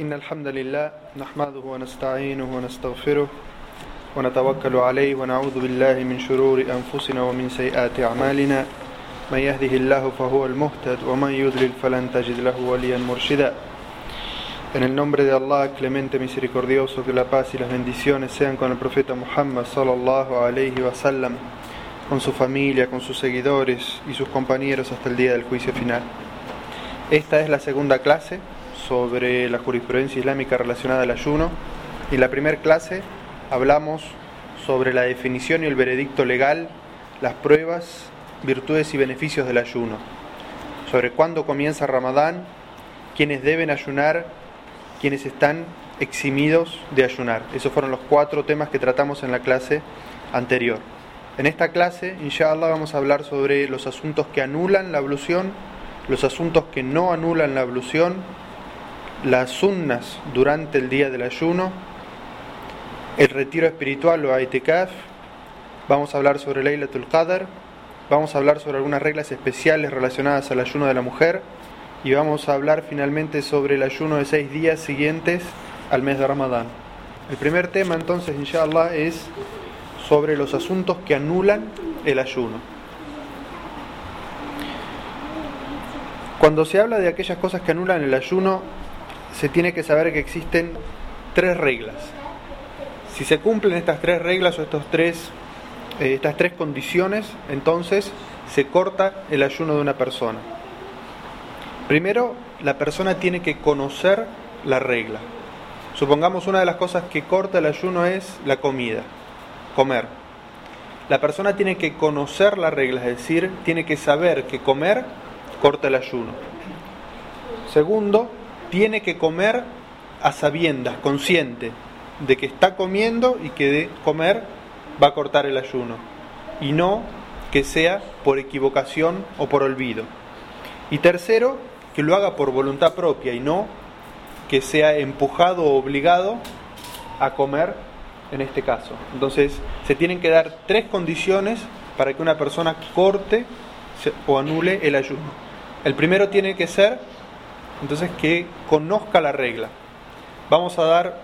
إن الحمد لله نحمده ونستعينه ونستغفره ونتوكل عليه ونعوذ بالله من شرور أنفسنا ومن سيئات أعمالنا من يهده الله فهو المهتد ومن يضلل فلن تجد له وليا مرشدا En el nombre de Allah, clemente misericordioso, que la paz y las bendiciones sean con el profeta Muhammad sallallahu alayhi wa sallam, con su familia, con sus seguidores y sus compañeros hasta el día del juicio final. Esta es la segunda clase sobre la jurisprudencia islámica relacionada al ayuno. En la primera clase hablamos sobre la definición y el veredicto legal, las pruebas, virtudes y beneficios del ayuno, sobre cuándo comienza Ramadán, quiénes deben ayunar quienes están eximidos de ayunar. Esos fueron los cuatro temas que tratamos en la clase anterior. En esta clase, inshallah, vamos a hablar sobre los asuntos que anulan la ablución, los asuntos que no anulan la ablución, las sunnas durante el día del ayuno, el retiro espiritual o aitekaf, vamos a hablar sobre Laylatul Qadr, vamos a hablar sobre algunas reglas especiales relacionadas al ayuno de la mujer, y vamos a hablar finalmente sobre el ayuno de seis días siguientes al mes de Ramadán. El primer tema entonces, inshallah, es sobre los asuntos que anulan el ayuno. Cuando se habla de aquellas cosas que anulan el ayuno, se tiene que saber que existen tres reglas. Si se cumplen estas tres reglas o estos tres, eh, estas tres condiciones, entonces se corta el ayuno de una persona. Primero, la persona tiene que conocer la regla. Supongamos una de las cosas que corta el ayuno es la comida, comer. La persona tiene que conocer la regla, es decir, tiene que saber que comer corta el ayuno. Segundo, tiene que comer a sabiendas, consciente de que está comiendo y que de comer va a cortar el ayuno. Y no que sea por equivocación o por olvido. Y tercero, que lo haga por voluntad propia y no que sea empujado o obligado a comer en este caso. Entonces, se tienen que dar tres condiciones para que una persona corte o anule el ayuno. El primero tiene que ser, entonces, que conozca la regla. Vamos a dar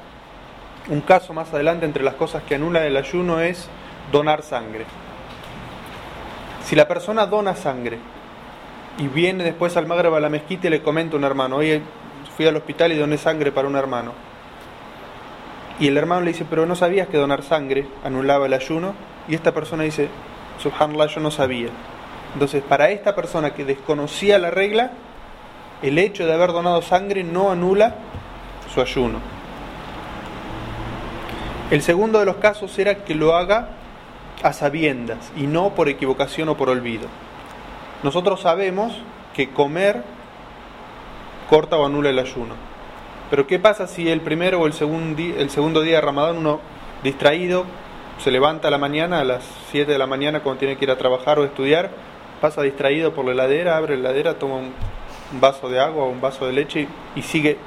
un caso más adelante entre las cosas que anulan el ayuno es donar sangre. Si la persona dona sangre y viene después al Magreb a la mezquita y le comenta a un hermano, oye, fui al hospital y doné sangre para un hermano. Y el hermano le dice, pero no sabías que donar sangre anulaba el ayuno. Y esta persona dice, subhanallah, yo no sabía. Entonces, para esta persona que desconocía la regla, el hecho de haber donado sangre no anula su ayuno. El segundo de los casos era que lo haga a sabiendas y no por equivocación o por olvido. Nosotros sabemos que comer corta o anula el ayuno. Pero ¿qué pasa si el primero o el, segundo el segundo día de Ramadán uno distraído se levanta a la mañana, a las 7 de la mañana cuando tiene que ir a trabajar o estudiar, pasa distraído por la heladera, abre la heladera, toma un, vaso de agua o un vaso de leche y, sigue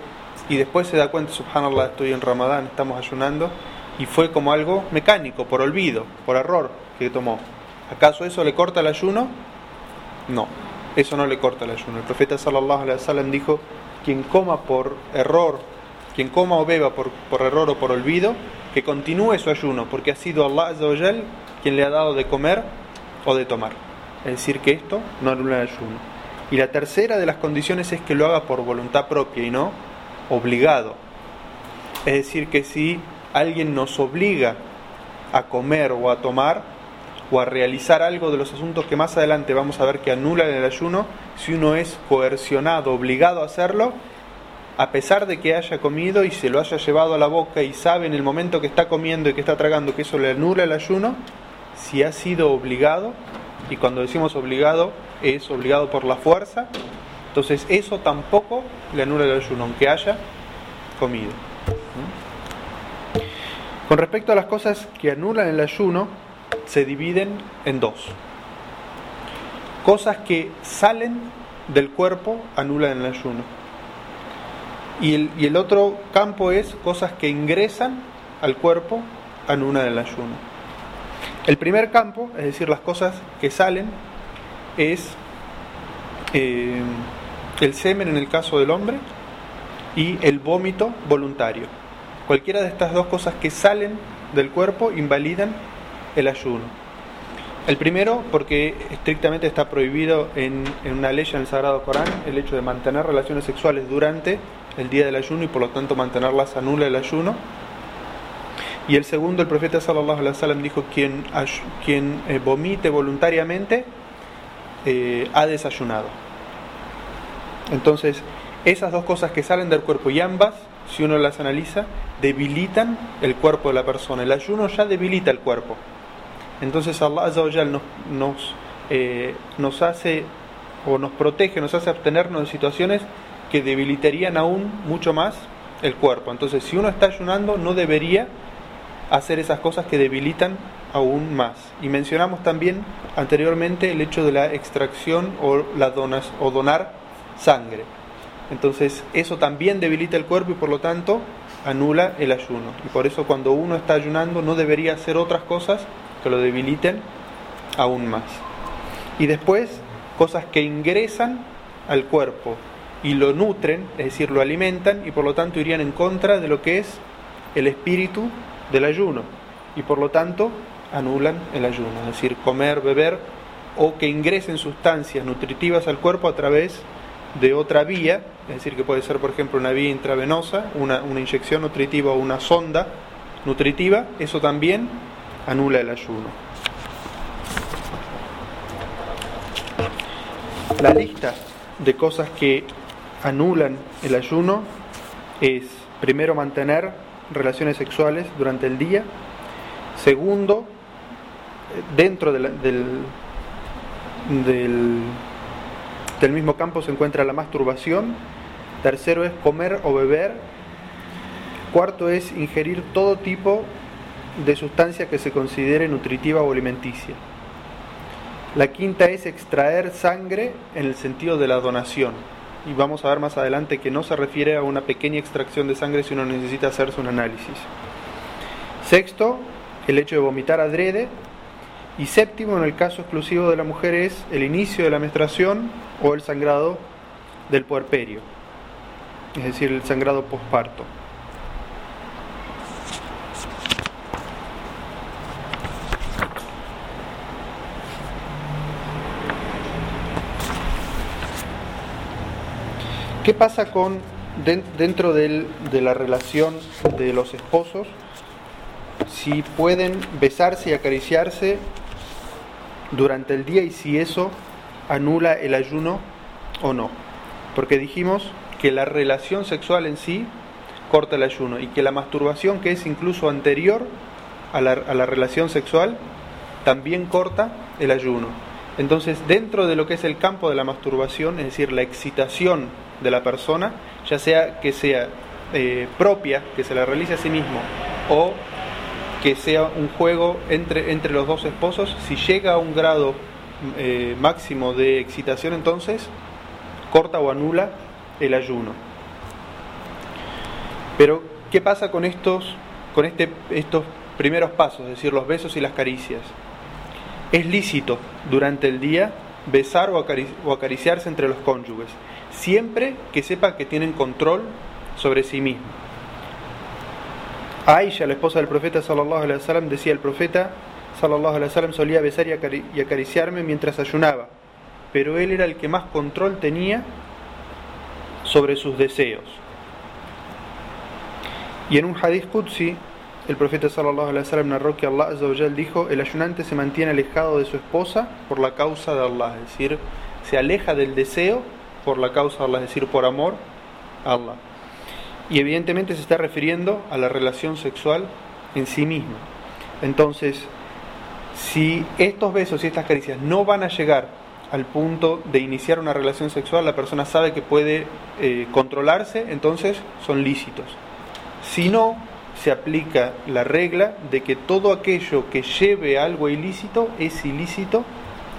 y después se da cuenta, subhanallah, estoy en Ramadán, estamos ayunando y fue como algo mecánico, por olvido, por error que tomó. ¿Acaso eso le corta el ayuno? No, eso no le corta el ayuno. El profeta sallallahu alaihi wasallam dijo, quien coma por error, quien coma o beba por, por error o por olvido, que continúe su ayuno, porque ha sido Allah quien le ha dado de comer o de tomar. Es decir, que esto no anula el ayuno. Y la tercera de las condiciones es que lo haga por voluntad propia y no obligado. Es decir, que si alguien nos obliga a comer o a tomar, o a realizar algo de los asuntos que más adelante vamos a ver que anulan el ayuno, si uno es coercionado, obligado a hacerlo, a pesar de que haya comido y se lo haya llevado a la boca y sabe en el momento que está comiendo y que está tragando que eso le anula el ayuno, si ha sido obligado, y cuando decimos obligado es obligado por la fuerza, entonces eso tampoco le anula el ayuno, aunque haya comido. ¿Mm? Con respecto a las cosas que anulan el ayuno, se dividen en dos. Cosas que salen del cuerpo anulan el ayuno. Y el, y el otro campo es cosas que ingresan al cuerpo anulan el ayuno. El primer campo, es decir, las cosas que salen, es eh, el semen en el caso del hombre y el vómito voluntario. Cualquiera de estas dos cosas que salen del cuerpo invalidan el ayuno. El primero, porque estrictamente está prohibido en, una ley en el Sagrado Corán el hecho de mantener relaciones sexuales durante el día del ayuno y por lo tanto mantenerlas anula el ayuno. Y el segundo, el profeta sallallahu alaihi wasallam dijo quien, quien eh, vomite voluntariamente eh, ha desayunado. Entonces, esas dos cosas que salen del cuerpo y ambas, si uno las analiza, debilitan el cuerpo de la persona. El ayuno ya debilita el cuerpo. Entonces Allah nos, nos, eh, nos hace o nos protege, nos hace abstenernos de situaciones que debilitarían aún mucho más el cuerpo. Entonces, si uno está ayunando, no debería hacer esas cosas que debilitan aún más. Y mencionamos también anteriormente el hecho de la extracción o, la donas, o donar sangre. Entonces eso también debilita el cuerpo y por lo tanto anula el ayuno. Y por eso cuando uno está ayunando no debería hacer otras cosas que lo debiliten aún más. Y después cosas que ingresan al cuerpo y lo nutren, es decir, lo alimentan y por lo tanto irían en contra de lo que es el espíritu del ayuno y por lo tanto anulan el ayuno, es decir, comer, beber o que ingresen sustancias nutritivas al cuerpo a través de otra vía, es decir, que puede ser por ejemplo una vía intravenosa, una, una inyección nutritiva o una sonda nutritiva, eso también anula el ayuno. La lista de cosas que anulan el ayuno es primero mantener relaciones sexuales durante el día. Segundo, dentro del, del, del mismo campo se encuentra la masturbación. Tercero es comer o beber. Cuarto es ingerir todo tipo de sustancia que se considere nutritiva o alimenticia. La quinta es extraer sangre en el sentido de la donación y vamos a ver más adelante que no se refiere a una pequeña extracción de sangre si uno necesita hacerse un análisis. Sexto, el hecho de vomitar adrede. Y séptimo, en el caso exclusivo de la mujer, es el inicio de la menstruación o el sangrado del puerperio, es decir, el sangrado posparto. ¿Qué pasa con dentro de la relación de los esposos si pueden besarse y acariciarse durante el día y si eso anula el ayuno o no? Porque dijimos que la relación sexual en sí corta el ayuno y que la masturbación que es incluso anterior a la, relación sexual también corta el ayuno. Entonces, dentro de lo que es el campo de la masturbación, es decir, la excitación de la persona, ya sea que sea eh, propia, que se la realice a sí mismo, o que sea un juego entre, entre los dos esposos, si llega a un grado eh, máximo de excitación, entonces corta o anula el ayuno. Pero, ¿qué pasa con estos, con este, estos primeros pasos, es decir, los besos y las caricias? Es lícito durante el día besar o acariciarse entre los cónyuges siempre que sepa que tienen control sobre sí mismo. Aisha, la esposa del profeta sallallahu alaihi wasallam, decía el profeta sallallahu alaihi wasallam solía besar y acariciarme mientras ayunaba, pero él era el que más control tenía sobre sus deseos. Y en un hadith Qudsi, el profeta sallallahu alaihi wasallam narró que Allah dijo, el ayunante se mantiene alejado de su esposa por la causa de Allah, es decir, se aleja del deseo por la causa de Allah, es decir, por amor a Allah. Y evidentemente se está refiriendo a la relación sexual en sí misma. Entonces, si estos besos y estas caricias no van a llegar al punto de iniciar una relación sexual, la persona sabe que puede eh, controlarse, entonces son lícitos. Si no, se aplica la regla de que todo aquello que lleve algo ilícito es ilícito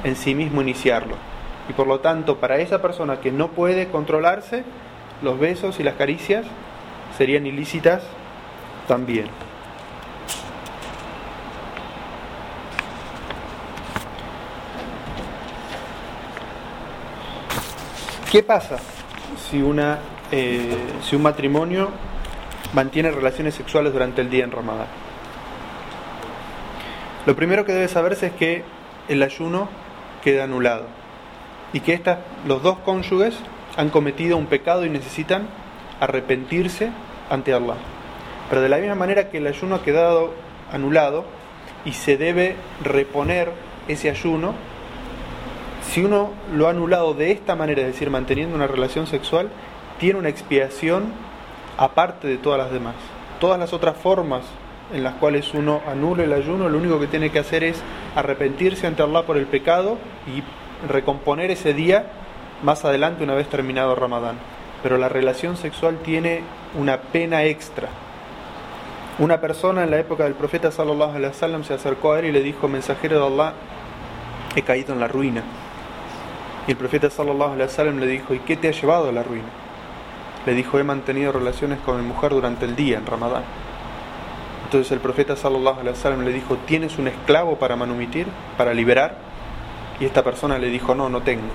en sí mismo iniciarlo. Y por lo tanto, para esa persona que no puede controlarse, los besos y las caricias serían ilícitas también. ¿Qué pasa si una eh, si un matrimonio mantiene relaciones sexuales durante el día en Ramadán. Lo primero que debe saberse es que el ayuno queda anulado y que los dos cónyuges han cometido un pecado y necesitan arrepentirse ante Allah. Pero de la misma manera que el ayuno ha quedado anulado y se debe reponer ese ayuno, si uno lo ha anulado de esta manera, es decir, manteniendo una relación sexual, tiene una expiación aparte de todas las demás. Todas las otras formas en las cuales uno anula el ayuno, lo único que tiene que hacer es arrepentirse ante Allah por el pecado y recomponer ese día más adelante una vez terminado Ramadán. Pero la relación sexual tiene una pena extra. Una persona en la época del profeta sallallahu alaihi wasallam se acercó a él y le dijo, "Mensajero de Allah, he caído en la ruina." Y el profeta sallallahu alaihi wasallam le dijo, "¿Y qué te ha llevado a la ruina?" Le dijo, "He mantenido relaciones con mi mujer durante el día en Ramadán." Entonces el profeta sallallahu alaihi wasallam le dijo, "¿Tienes un esclavo para manumitir, para liberar?" Y esta persona le dijo, "No, no tengo."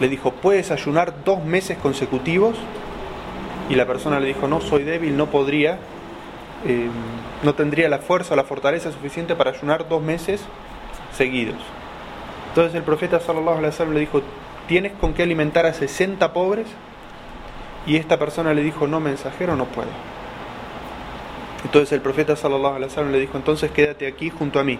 Le dijo, "¿Puedes ayunar dos meses consecutivos?" Y la persona le dijo, "No, soy débil, no podría." Eh, no tendría la fuerza o la fortaleza suficiente para ayunar dos meses seguidos. Entonces el profeta sallallahu alaihi wasallam le dijo, ¿tienes con qué alimentar a 60 pobres? Y esta persona le dijo, no, mensajero, no puedo. Entonces el profeta sallallahu alaihi wasallam le dijo, entonces quédate aquí junto a mí.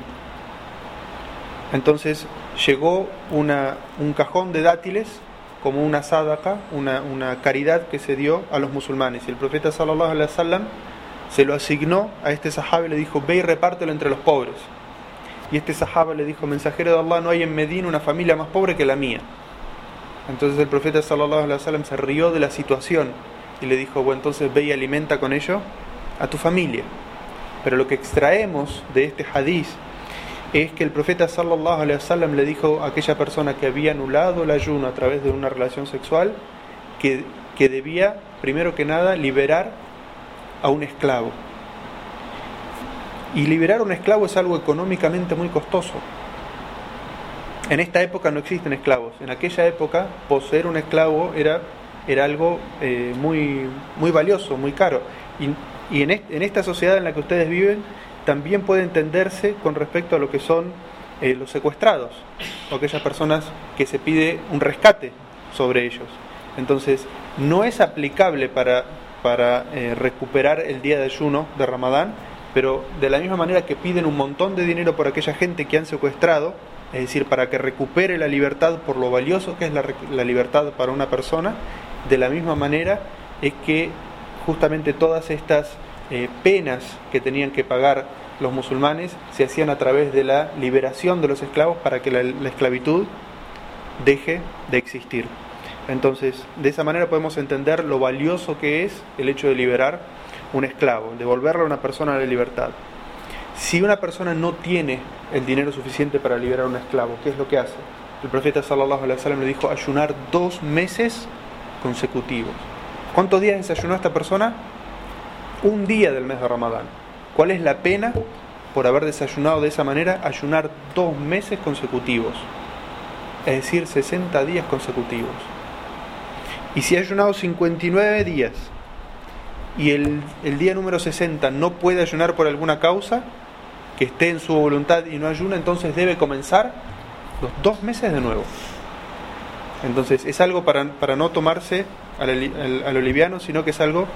Entonces llegó una, un cajón de dátiles como una sadaka, una, una caridad que se dio a los musulmanes. Y el profeta sallallahu alaihi wasallam se lo asignó a este sahaba y le dijo, ve y repártelo entre los pobres. Y este sahaba le dijo, mensajero de Allah, no hay en Medina una familia más pobre que la mía. Entonces el profeta sallallahu alaihi wasallam se rió de la situación y le dijo, bueno, entonces ve y alimenta con ello a tu familia. Pero lo que extraemos de este hadiz es que el profeta sallallahu alaihi wasallam le dijo a aquella persona que había anulado el ayuno a través de una relación sexual que, que debía, primero que nada, liberar a un esclavo. Y liberar a un esclavo es algo económicamente muy costoso. En esta época no existen esclavos. En aquella época poseer un esclavo era, era algo eh, muy, muy valioso, muy caro. Y, y en, en, esta sociedad en la que ustedes viven también puede entenderse con respecto a lo que son eh, los secuestrados o aquellas personas que se pide un rescate sobre ellos. Entonces, no es aplicable para, para eh, recuperar el día de ayuno de Ramadán, pero de la misma manera que piden un montón de dinero por aquella gente que han secuestrado, es decir, para que recupere la libertad por lo valioso que es la, la libertad para una persona, de la misma manera es que justamente todas estas eh, penas que tenían que pagar los musulmanes se hacían a través de la liberación de los esclavos para que la, la esclavitud deje de existir. Entonces, de esa manera podemos entender lo valioso que es el hecho de liberar un esclavo, devolverle a una persona la libertad. Si una persona no tiene el dinero suficiente para liberar a un esclavo, ¿qué es lo que hace? El profeta sallallahu alaihi wasallam le dijo ayunar dos meses consecutivos. ¿Cuántos días desayunó esta persona? Un día del mes de Ramadán. ¿Cuál es la pena por haber desayunado de esa manera? Ayunar dos meses consecutivos, es decir, 60 días consecutivos. Y si ha ayunado 59 días y el, el, día número 60 no puede ayunar por alguna causa, que esté en su voluntad y no ayuna, entonces debe comenzar los dos meses de nuevo. Entonces es algo para, para no tomarse al, al, al, oliviano, sino que es algo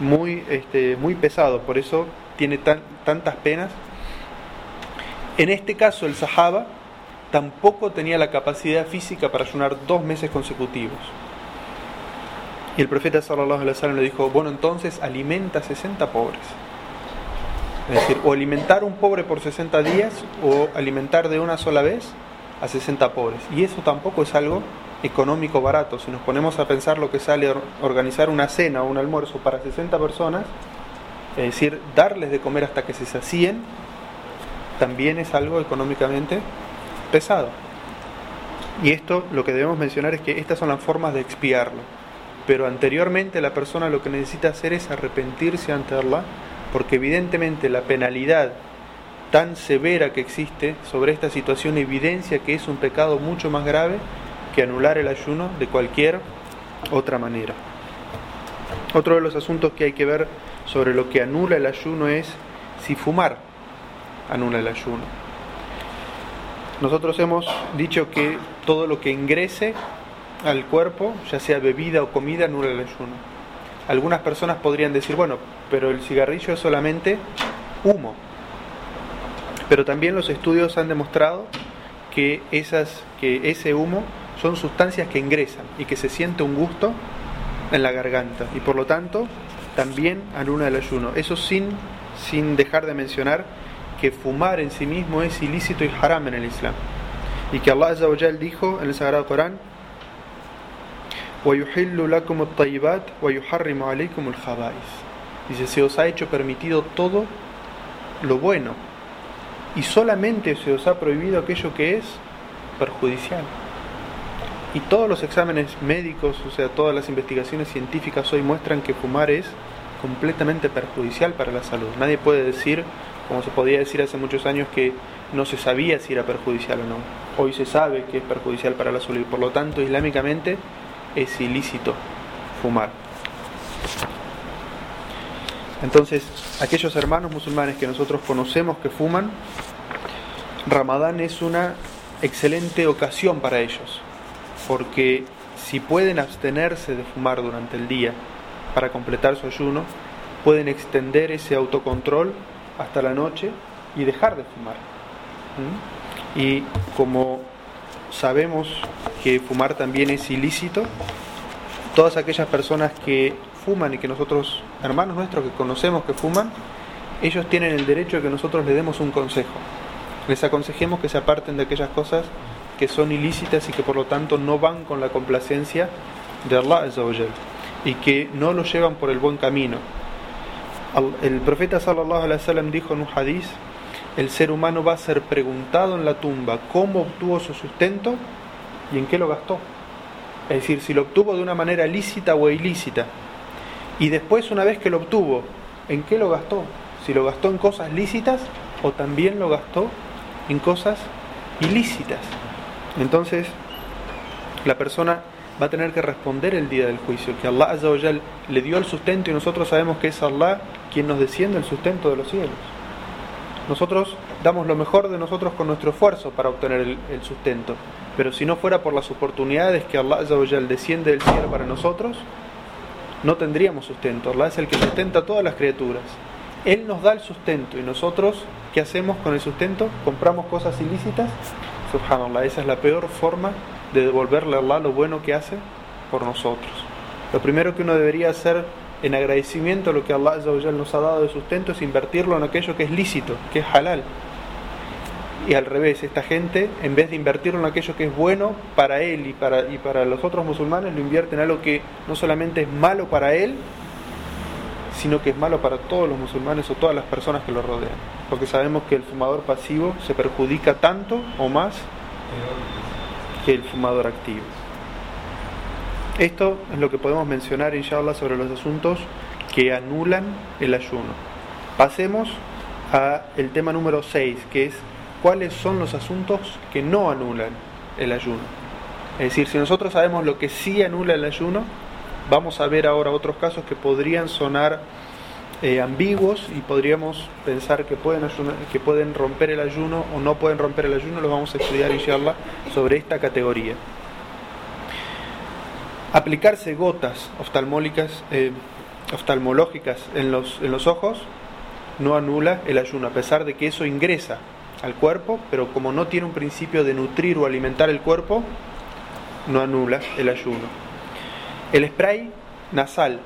muy, este, muy pesado, por eso tiene tan, tantas penas. En este caso el sahaba tampoco tenía la capacidad física para ayunar dos meses consecutivos. Y el profeta sallallahu alaihi wasallam le dijo, bueno, entonces alimenta 60 pobres. Es decir, o alimentar un pobre por 60 días o alimentar de una sola vez a 60 pobres. Y eso tampoco es algo económico barato. Si nos ponemos a pensar lo que sale organizar una cena o un almuerzo para 60 personas, es decir, darles de comer hasta que se sacíen, también es algo económicamente pesado. Y esto lo que debemos mencionar es que estas son las formas de expiarlo pero anteriormente la persona lo que necesita hacer es arrepentirse ante Allah, porque evidentemente la penalidad tan severa que existe sobre esta situación evidencia que es un pecado mucho más grave que anular el ayuno de cualquier otra manera. Otro de los asuntos que hay que ver sobre lo que anula el ayuno es si fumar anula el ayuno. Nosotros hemos dicho que todo lo que ingrese al cuerpo, ya sea bebida o comida, anula el ayuno. Algunas personas podrían decir, bueno, pero el cigarrillo es solamente humo. Pero también los estudios han demostrado que, esas, que ese humo son sustancias que ingresan y que se siente un gusto en la garganta y por lo tanto también anula el ayuno. Eso sin, sin dejar de mencionar que fumar en sí mismo es ilícito y haram en el Islam. Y que Allah dijo en el Sagrado Corán, Dice, se os ha hecho permitido todo lo bueno y solamente se os ha prohibido aquello que es perjudicial. Y todos los exámenes médicos, o sea, todas las investigaciones científicas hoy muestran que fumar es completamente perjudicial para la salud. Nadie puede decir, como se podía decir hace muchos años, que no se sabía si era perjudicial o no. Hoy se sabe que es perjudicial para la salud y por lo tanto islámicamente es ilícito fumar. Entonces, aquellos hermanos musulmanes que nosotros conocemos que fuman, Ramadán es una excelente ocasión para ellos, porque si pueden abstenerse de fumar durante el día para completar su ayuno, pueden extender ese autocontrol hasta la noche y dejar de fumar. ¿Mm? Y como sabemos que fumar también es ilícito, todas aquellas personas que fuman y que nosotros, hermanos nuestros que conocemos que fuman, ellos tienen el derecho de que nosotros les demos un consejo. Les aconsejemos que se aparten de aquellas cosas que son ilícitas y que por lo tanto no van con la complacencia de Allah y que no lo llevan por el buen camino. El profeta sallallahu alaihi wasallam dijo en un hadiz, el ser humano va a ser preguntado en la tumba cómo obtuvo su sustento y en qué lo gastó. Es decir, si lo obtuvo de una manera lícita o ilícita. Y después, una vez que lo obtuvo, ¿en qué lo gastó? Si lo gastó en cosas lícitas o también lo gastó en cosas ilícitas. Entonces, la persona va a tener que responder el día del juicio, que Allah le dio el sustento y nosotros sabemos que es Allah quien nos desciende el sustento de los cielos. Nosotros damos lo mejor de nosotros con nuestro esfuerzo para obtener el, sustento, pero si no fuera por las oportunidades que Allah desciende del cielo para nosotros, no tendríamos sustento. Allah es el que sustenta a todas las criaturas. Él nos da el sustento y nosotros, ¿qué hacemos con el sustento? ¿Compramos cosas ilícitas? Subhanallah, esa es la peor forma de devolverle a Allah lo bueno que hace por nosotros. Lo primero que uno debería hacer en agradecimiento a lo que Allah nos ha dado de sustento es invertirlo en aquello que es lícito, que es halal. Y al revés, esta gente, en vez de invertirlo en aquello que es bueno para él y para, y para los otros musulmanes, lo invierte en algo que no solamente es malo para él, sino que es malo para todos los musulmanes o todas las personas que lo rodean. Porque sabemos que el fumador pasivo se perjudica tanto o más que el fumador activo. Esto es lo que podemos mencionar, inshallah, sobre los asuntos que anulan el ayuno. Pasemos a el tema número 6, que es cuáles son los asuntos que no anulan el ayuno. Es decir, si nosotros sabemos lo que sí anula el ayuno, vamos a ver ahora otros casos que podrían sonar eh, ambiguos y podríamos pensar que pueden, que pueden romper el ayuno o no pueden romper el ayuno, los vamos a estudiar, inshallah, sobre esta categoría. Aplicarse gotas oftalmólicas, eh, oftalmológicas en los, en los ojos no anula el ayuno, a pesar de que eso ingresa al cuerpo, pero como no tiene un principio de nutrir o alimentar el cuerpo, no anula el ayuno. El spray nasal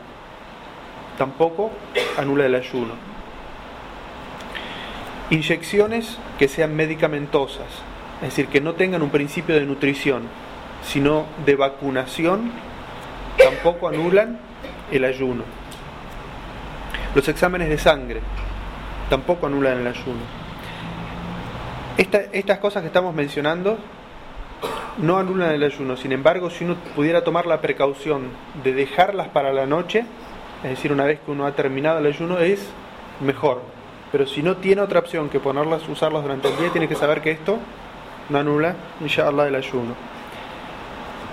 tampoco anula el ayuno. Inyecciones que sean medicamentosas, es decir, que no tengan un principio de nutrición, sino de vacunación, tampoco anulan el ayuno. Los exámenes de sangre tampoco anulan el ayuno estas cosas que estamos mencionando no anulan el ayuno, sin embargo, si uno pudiera tomar la precaución de dejarlas para la noche, es decir, una vez que uno ha terminado el ayuno, es mejor. Pero si no tiene otra opción que ponerlas, usarlas durante el día, tiene que saber que esto no anula, inshallah, el ayuno.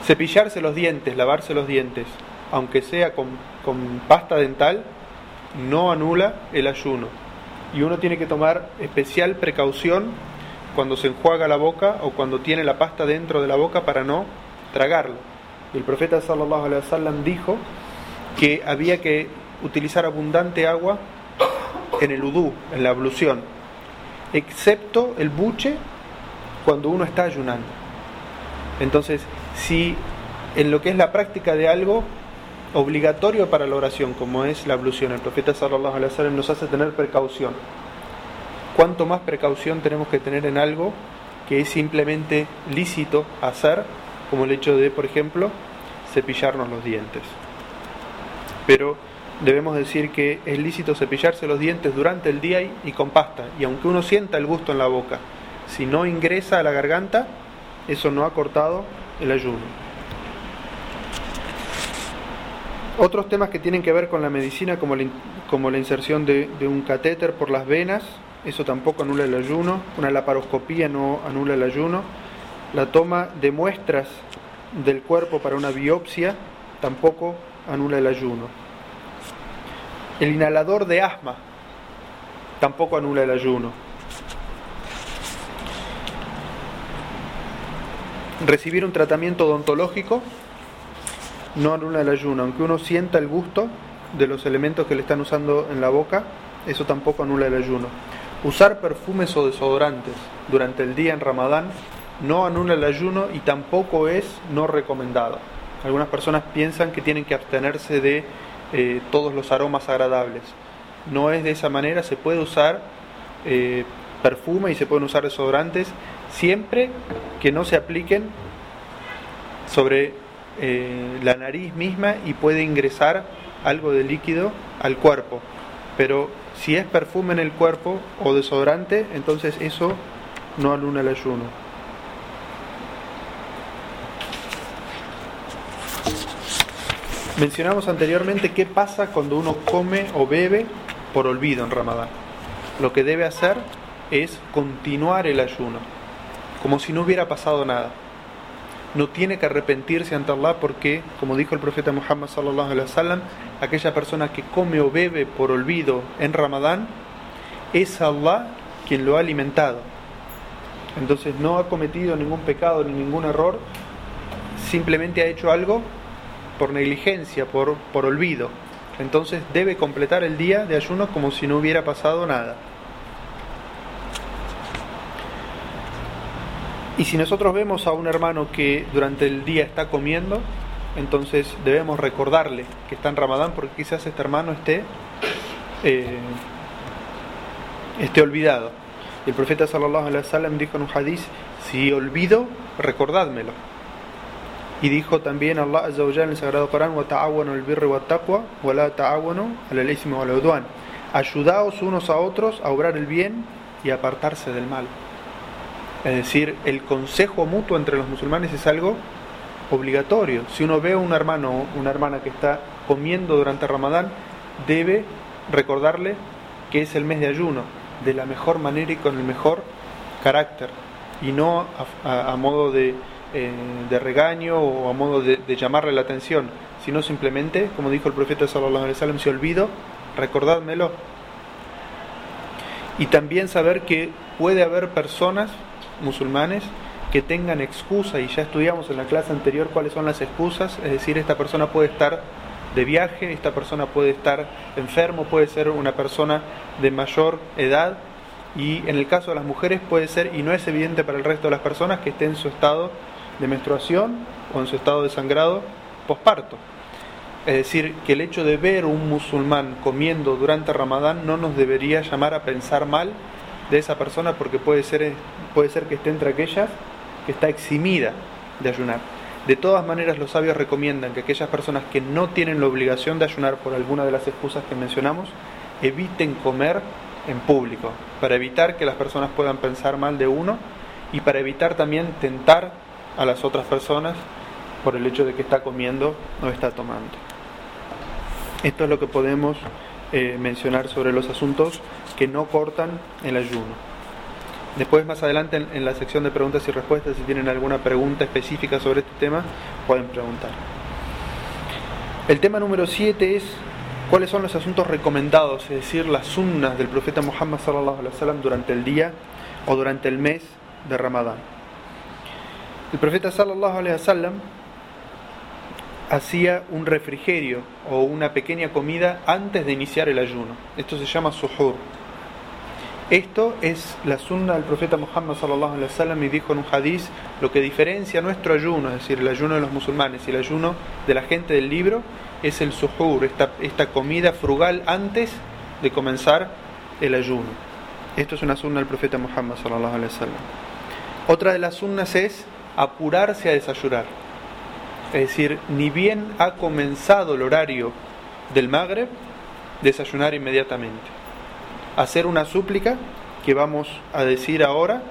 Cepillarse los dientes, lavarse los dientes, aunque sea con, con pasta dental, no anula el ayuno. Y uno tiene que tomar especial precaución cuando se enjuaga la boca o cuando tiene la pasta dentro de la boca para no tragarlo. el profeta sallallahu alaihi wasallam dijo que había que utilizar abundante agua en el udú, en la ablución, excepto el buche cuando uno está ayunando. Entonces, si en lo que es la práctica de algo obligatorio para la oración, como es la ablución, el profeta sallallahu alaihi wasallam nos hace tener precaución. Cuanto más precaución tenemos que tener en algo que es simplemente lícito hacer, como el hecho de, por ejemplo, cepillarnos los dientes. Pero debemos decir que es lícito cepillarse los dientes durante el día y con pasta, y aunque uno sienta el gusto en la boca, si no ingresa a la garganta, eso no ha cortado el ayuno. Otros temas que tienen que ver con la medicina, como la, como la inserción de, de, un catéter por las venas, eso tampoco anula el ayuno. Una laparoscopía no anula el ayuno. La toma de muestras del cuerpo para una biopsia tampoco anula el ayuno. El inhalador de asma tampoco anula el ayuno. Recibir un tratamiento odontológico no anula el ayuno, aunque uno sienta el gusto de los elementos que le están usando en la boca, eso tampoco anula el ayuno. Usar perfumes o desodorantes durante el día en Ramadán no anula el ayuno y tampoco es no recomendado. Algunas personas piensan que tienen que abstenerse de eh, todos los aromas agradables. No es de esa manera, se puede usar eh, perfume y se pueden usar desodorantes siempre que no se apliquen sobre eh, la nariz misma y puede ingresar algo de líquido al cuerpo. Pero si es perfume en el cuerpo o desodorante, entonces eso no aluna el ayuno. Mencionamos anteriormente qué pasa cuando uno come o bebe por olvido en Ramadán. Lo que debe hacer es continuar el ayuno, como si no hubiera pasado nada no tiene que arrepentirse ante Allah porque, como dijo el profeta Muhammad sallallahu alaihi wasallam, aquella persona que come o bebe por olvido en Ramadán es Allah quien lo ha alimentado. Entonces no ha cometido ningún pecado ni ningún error, simplemente ha hecho algo por negligencia, por, por olvido. Entonces debe completar el día de ayuno como si no hubiera pasado nada. Y si nosotros vemos a un hermano que durante el día está comiendo, entonces debemos recordarle que está en Ramadán porque quizás este hermano esté, eh, esté olvidado. El profeta sallallahu alaihi wasallam dijo en un hadith, si olvido, recordádmelo. Y dijo también Allah azza en el sagrado Corán, "Wa ta'awanu wa taqwa wa la Ayudaos unos a otros a obrar el bien y apartarse del mal. Es decir, el consejo mutuo entre los musulmanes es algo obligatorio. Si uno ve a un hermano o una hermana que está comiendo durante Ramadán, debe recordarle que es el mes de ayuno, de la mejor manera y con el mejor carácter, y no a, modo de, eh, de, regaño o a modo de, llamarle la atención, sino simplemente, como dijo el profeta sallallahu alaihi wasallam, si olvido, recordádmelo. Y también saber que puede haber personas musulmanes que tengan excusa, y ya estudiamos en la clase anterior cuáles son las excusas, es decir, esta persona puede estar de viaje, esta persona puede estar enfermo, puede ser una persona de mayor edad, y en el caso de las mujeres puede ser, y no es evidente para el resto de las personas, que esté en su estado de menstruación o en su estado de sangrado posparto. Es decir, que el hecho de ver un musulmán comiendo durante Ramadán no nos debería llamar a pensar mal de esa persona porque puede ser, puede ser que esté entre aquellas que está eximida de ayunar. De todas maneras, los sabios recomiendan que aquellas personas que no tienen la obligación de ayunar por alguna de las excusas que mencionamos, eviten comer en público, para evitar que las personas puedan pensar mal de uno y para evitar también tentar a las otras personas por el hecho de que está comiendo o está tomando. Esto es lo que podemos eh, mencionar sobre los asuntos que no cortan el ayuno. Después, más adelante, en, la sección de preguntas y respuestas, si tienen alguna pregunta específica sobre este tema, pueden preguntar. El tema número 7 es cuáles son los asuntos recomendados, es decir, las sunnas del profeta Muhammad sallallahu alaihi wasallam durante el día o durante el mes de Ramadán. El profeta sallallahu alaihi wasallam hacía un refrigerio o una pequeña comida antes de iniciar el ayuno. Esto se llama suhur. Esto es la sunna del profeta Muhammad sallallahu alaihi wasallam y dijo en un hadiz lo que diferencia nuestro ayuno, es decir, el ayuno de los musulmanes y el ayuno de la gente del libro es el suhur, esta, comida frugal antes de comenzar el ayuno. Esto es una sunna del profeta Muhammad sallallahu alaihi wasallam. Otra de las sunnas es apurarse a desayunar. Es decir, ni bien ha comenzado el horario del Magreb, desayunar inmediatamente hacer una súplica que vamos a decir ahora,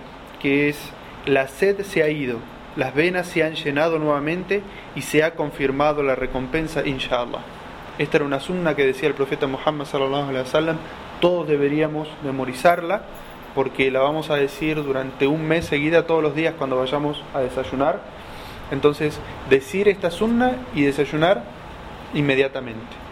que es la sed se ha ido, las venas se han llenado nuevamente y se ha confirmado la recompensa, inshallah. Esta era una sunna que decía el profeta Muhammad sallallahu alaihi todos deberíamos memorizarla porque la vamos a decir durante un mes seguida todos los días cuando vayamos a desayunar. Entonces, decir esta sunna y desayunar inmediatamente.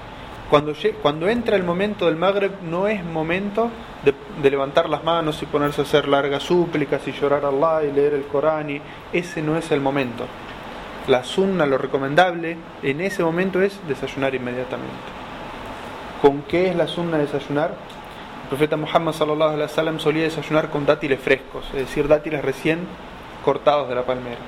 Cuando, cuando entra el momento del Magreb no es momento de, levantar las manos y ponerse a hacer largas súplicas y llorar a Allah y leer el Corán. Y ese no es el momento. La sunna, lo recomendable en ese momento es desayunar inmediatamente. ¿Con qué es la sunna desayunar? El profeta Muhammad sallallahu alaihi wasallam solía desayunar con dátiles frescos, es decir, dátiles recién cortados de la palmera.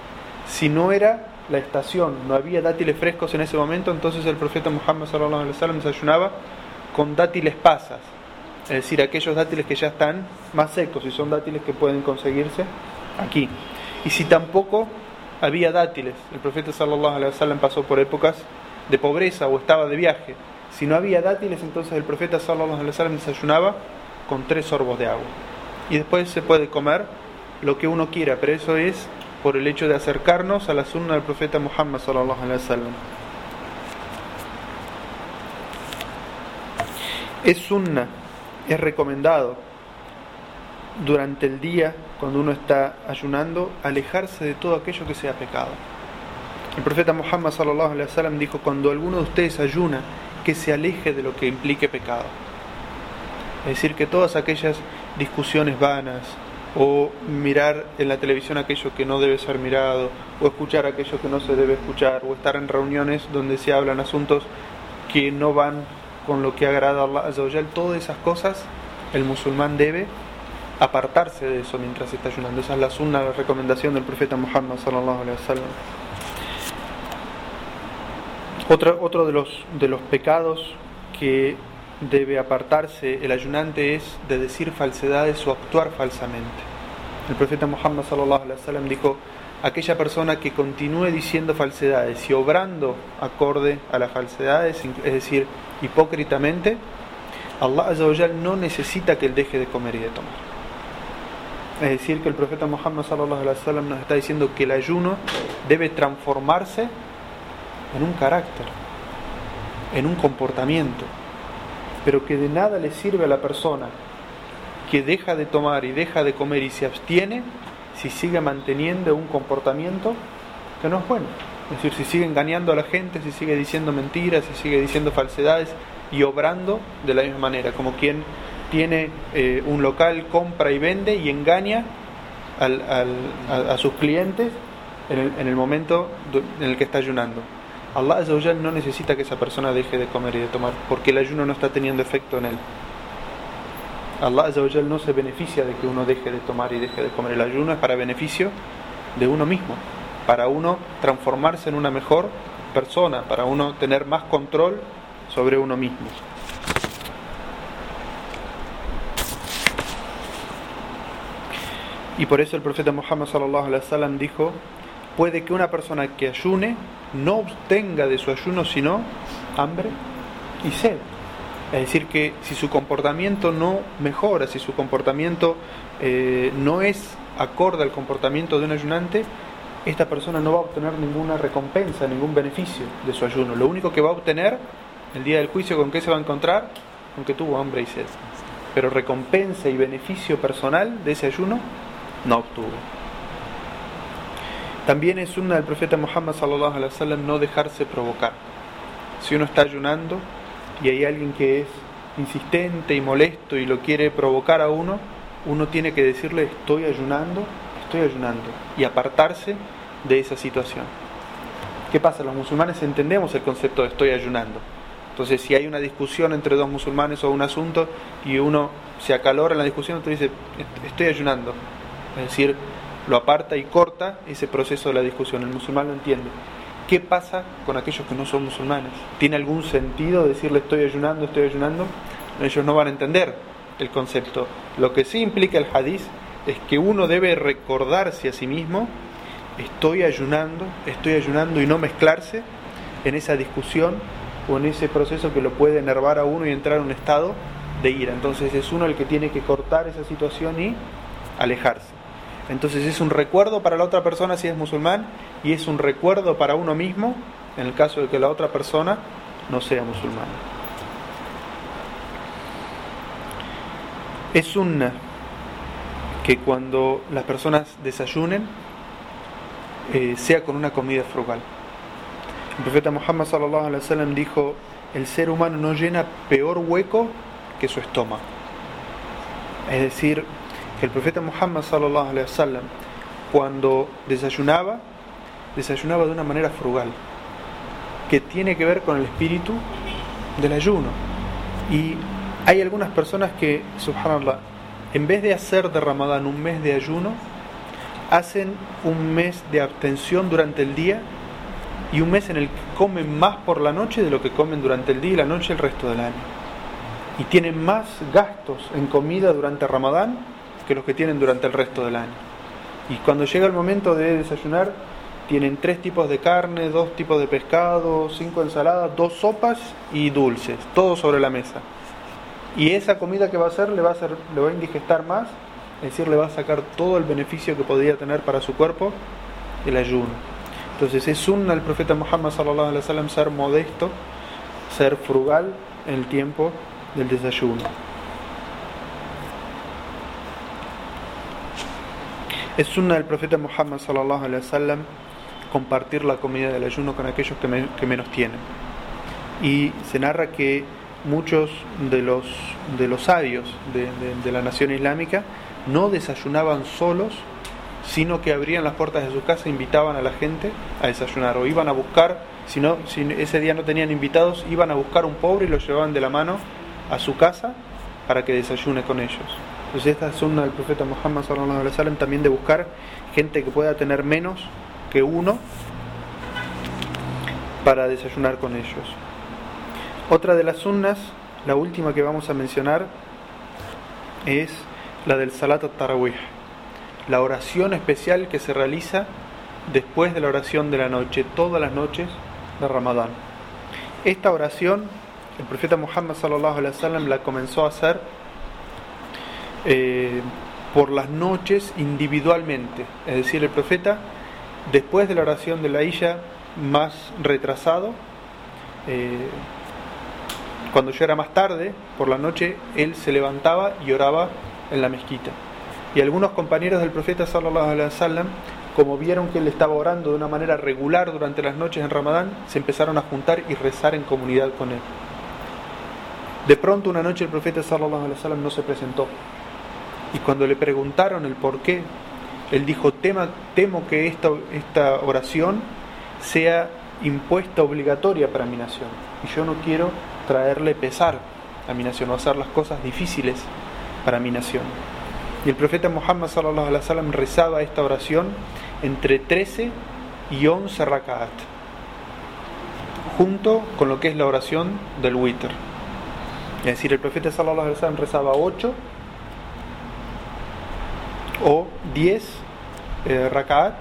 Si no era la estación, no había dátiles frescos en ese momento, entonces el profeta Muhammad sallallahu alaihi wasallam desayunaba con dátiles pasas, es decir, aquellos dátiles que ya están más secos y son dátiles que pueden conseguirse aquí. Y si tampoco había dátiles, el profeta sallallahu alaihi wasallam pasó por épocas de pobreza o estaba de viaje. Si no había dátiles, entonces el profeta sallallahu alaihi wasallam desayunaba con tres sorbos de agua. Y después se puede comer lo que uno quiera, pero eso es por el hecho de acercarnos a la sunna del profeta Muhammad sallallahu alaihi wasallam. Es sunna, es recomendado durante el día, cuando uno está ayunando, alejarse de todo aquello que sea pecado. El profeta Muhammad sallallahu alaihi wasallam dijo: Cuando alguno de ustedes ayuna, que se aleje de lo que implique pecado. Es decir, que todas aquellas discusiones vanas, o mirar en la televisión aquello que no debe ser mirado, o escuchar aquello que no se debe escuchar, o estar en reuniones donde se hablan asuntos que no van con lo que agrada a Allah todas esas cosas el musulmán debe apartarse de eso mientras está ayunando. Esa es la sunna, la recomendación del profeta Muhammad sallallahu. Otro, otro de, los, de los pecados que debe apartarse el ayunante es de decir falsedades o actuar falsamente. El profeta Muhammad sallallahu alaihi wasallam dijo, aquella persona que continúe diciendo falsedades y obrando acorde a las falsedades, es decir, hipócritamente, Allah no necesita que él deje de comer y de tomar. Es decir, que el profeta Muhammad sallallahu alaihi wasallam nos está diciendo que el ayuno debe transformarse en un carácter, en un comportamiento pero que de nada le sirve a la persona que deja de tomar y deja de comer y se abstiene si sigue manteniendo un comportamiento que no es bueno. Es decir, si sigue engañando a la gente, si sigue diciendo mentiras, si sigue diciendo falsedades y obrando de la misma manera, como quien tiene eh, un local, compra y vende y engaña a, sus clientes en el, en el momento en el que está ayunando. Allah no necesita que esa persona deje de comer y de tomar, porque el ayuno no está teniendo efecto en él. Allah no se beneficia de que uno deje de tomar y deje de comer. El ayuno es para beneficio de uno mismo, para uno transformarse en una mejor persona, para uno tener más control sobre uno mismo. Y por eso el profeta Muhammad dijo puede que una persona que ayune no obtenga de su ayuno sino hambre y sed. Es decir, que si su comportamiento no mejora, si su comportamiento eh, no es acorde al comportamiento de un ayunante, esta persona no va a obtener ninguna recompensa, ningún beneficio de su ayuno. Lo único que va a obtener el día del juicio, ¿con qué se va a encontrar? Con que tuvo hambre y sed. Pero recompensa y beneficio personal de ese ayuno no obtuvo. También es una del profeta Muhammad sallallahu alaihi wasallam no dejarse provocar. si uno está ayunando y hay alguien que es insistente y molesto y lo quiere provocar a uno, uno tiene que decirle estoy ayunando, estoy ayunando y apartarse de esa situación. ¿Qué pasa? Los musulmanes entendemos el concepto de estoy ayunando. Entonces, si hay una discusión entre dos musulmanes o un asunto y uno se acalora en la discusión, entonces dice estoy ayunando. Es decir, lo aparta y corta ese proceso de la discusión. El musulmán lo entiende. ¿Qué pasa con aquellos que no son musulmanes? ¿Tiene algún sentido decirle estoy ayunando, estoy ayunando? Ellos no van a entender el concepto. Lo que sí implica el hadiz es que uno debe recordarse a sí mismo, estoy ayunando, estoy ayunando y no mezclarse en esa discusión o en ese proceso que lo puede enervar a uno y entrar en un estado de ira. Entonces es uno el que tiene que cortar esa situación y alejarse. Entonces es un recuerdo para la otra persona si es musulmán y es un recuerdo para uno mismo en el caso de que la otra persona no sea musulmana. Es sunna que cuando las personas desayunen eh, sea con una comida frugal. El profeta Muhammad sallallahu alaihi wasallam dijo: el ser humano no llena peor hueco que su estómago. Es decir, que el profeta Muhammad sallallahu cuando desayunaba desayunaba de una manera frugal que tiene que ver con el espíritu del ayuno. Y hay algunas personas que subhanallah en vez de hacer de Ramadán un mes de ayuno hacen un mes de abstención durante el día y un mes en el que comen más por la noche de lo que comen durante el día y la noche el resto del año. Y tienen más gastos en comida durante Ramadán que los que tienen durante el resto del año. Y cuando llega el momento de desayunar, tienen tres tipos de carne, dos tipos de pescado, cinco ensaladas, dos sopas y dulces, todo sobre la mesa. Y esa comida que va a hacer le va a, hacer, le va a indigestar más, es decir, le va a sacar todo el beneficio que podría tener para su cuerpo el ayuno. Entonces es un al profeta Muhammad sallallahu alaihi wasallam ser modesto, ser frugal en el tiempo del desayuno. Es una del profeta Muhammad sallallahu alaihi wasallam compartir la comida del ayuno con aquellos que, menos tienen. Y se narra que muchos de los, de los sabios de, la nación islámica no desayunaban solos, sino que abrían las puertas de su casa e invitaban a la gente a desayunar. O iban a buscar, si, no, si ese día no tenían invitados, iban a buscar un pobre y lo llevaban de la mano a su casa para que desayune con ellos. Entonces esta es sunna del profeta Muhammad sallallahu alaihi también de buscar gente que pueda tener menos que uno para desayunar con ellos. Otra de las sunnas, la última que vamos a mencionar, es la del Salat al-Tarawih, la oración especial que se realiza después de la oración de la noche, todas las noches de Ramadán. Esta oración, el profeta Muhammad sallallahu alaihi wasallam la comenzó a hacer eh, por las noches individualmente. Es decir, el profeta, después de la oración de la Isha, más retrasado, eh, cuando ya era más tarde, por la noche, él se levantaba y oraba en la mezquita. Y algunos compañeros del profeta sallallahu alaihi wasallam, como vieron que él estaba orando de una manera regular durante las noches en Ramadán, se empezaron a juntar y rezar en comunidad con él. De pronto una noche el profeta sallallahu alaihi wasallam no se presentó y cuando le preguntaron el por qué, él dijo, temo que esta, oración sea impuesta obligatoria para mi nación. Y yo no quiero traerle pesar a mi nación o hacer las cosas difíciles para mi nación. Y el profeta Muhammad sallallahu alaihi rezaba esta oración entre 13 y 11 rakaat, junto con lo que es la oración del witr. Es decir, el profeta sallallahu alaihi rezaba 8 o 10 eh, rakat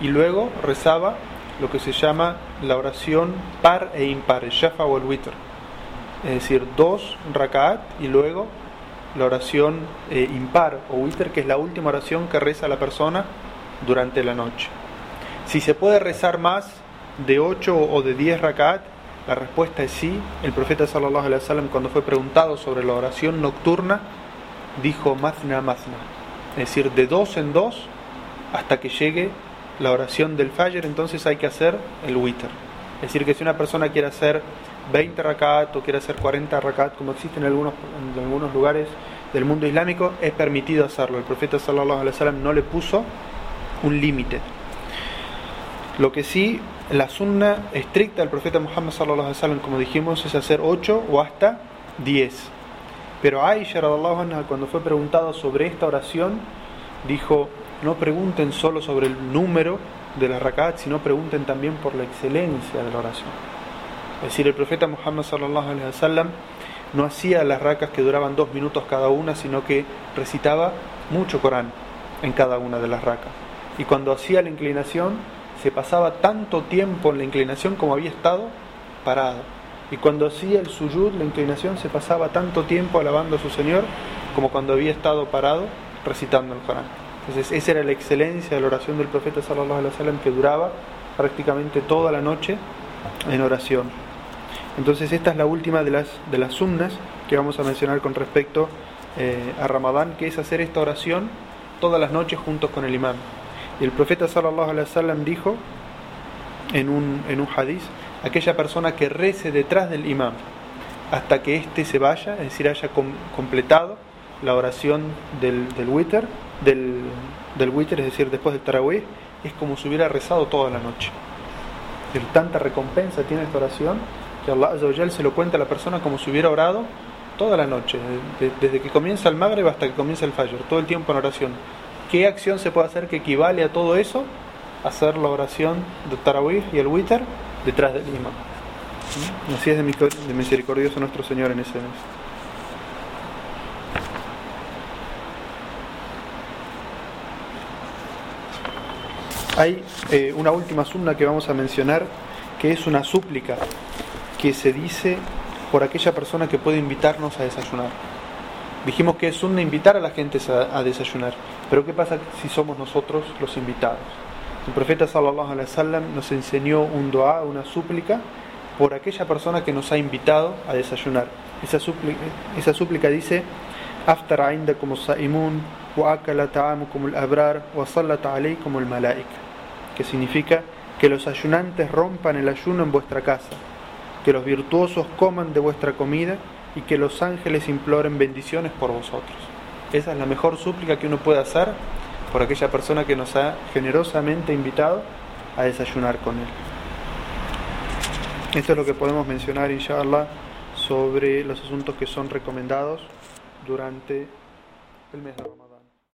y luego rezaba lo que se llama la oración par e impar, el shafa o el witr. Es decir, dos rakat y luego la oración eh, impar o witr, que es la última oración que reza la persona durante la noche. Si se puede rezar más de 8 o de 10 rakat, la respuesta es sí. El profeta sallallahu alaihi wasallam cuando fue preguntado sobre la oración nocturna dijo mazna mazna, es decir, de dos en dos hasta que llegue la oración del Fajr, entonces hay que hacer el witr. Es decir, que si una persona quiere hacer 20 rakat o quiere hacer 40 rakat, como existe en algunos, en algunos lugares del mundo islámico, es permitido hacerlo. El profeta sallallahu alaihi wasallam no le puso un límite. Lo que sí, la sunna estricta del profeta Muhammad sallallahu alaihi wasallam, como dijimos, es hacer 8 o hasta 10. Pero Aisha cuando fue preguntado sobre esta oración, dijo, no pregunten solo sobre el número de la rakat, sino pregunten también por la excelencia de la oración. Es decir, el profeta Muhammad sallallahu alaihi wasallam no hacía las rakas que duraban dos minutos cada una, sino que recitaba mucho Corán en cada una de las rakas. Y cuando hacía la inclinación, se pasaba tanto tiempo en la inclinación como había estado parado. Y cuando hacía el suyud, la inclinación, se pasaba tanto tiempo alabando a su Señor como cuando había estado parado recitando el Corán. Entonces, esa era la excelencia de la oración del profeta sallallahu alaihi wasallam que duraba prácticamente toda la noche en oración. Entonces, esta es la última de las de las sunnas que vamos a mencionar con respecto eh, a Ramadán, que es hacer esta oración todas las noches juntos con el imán. Y el profeta sallallahu alaihi wasallam dijo en un en un hadiz aquella persona que rece detrás del imán hasta que éste se vaya, es decir, haya completado la oración del, del del, del es decir, después del tarawih, es como si hubiera rezado toda la noche. Y tanta recompensa tiene esta oración que Allah se lo cuenta a la persona como si hubiera orado toda la noche, desde que comienza el Maghreb hasta que comienza el Fajr, todo el tiempo en oración. ¿Qué acción se puede hacer que equivale a todo eso? Hacer la oración del Tarawih y el Witr detrás del imam. Así es de misericordioso nuestro Señor en ese mes. Hay eh, una última sunna que vamos a mencionar, que es una súplica que se dice por aquella persona que puede invitarnos a desayunar. Dijimos que es sunna invitar a la gente a desayunar, pero ¿qué pasa si somos nosotros los invitados? El profeta sallallahu alaihi wasallam nos enseñó un dua, una súplica por aquella persona que nos ha invitado a desayunar. Esa súplica, esa súplica dice: "Aftara como sa'imun wa akala como el abrar wa sallata como malaik", que significa que los ayunantes rompan el ayuno en vuestra casa, que los virtuosos coman de vuestra comida y que los ángeles imploren bendiciones por vosotros. Esa es la mejor súplica que uno puede hacer por aquella persona que nos ha generosamente invitado a desayunar con él. Esto es lo que podemos mencionar, inshallah, sobre los asuntos que son recomendados durante el mes de.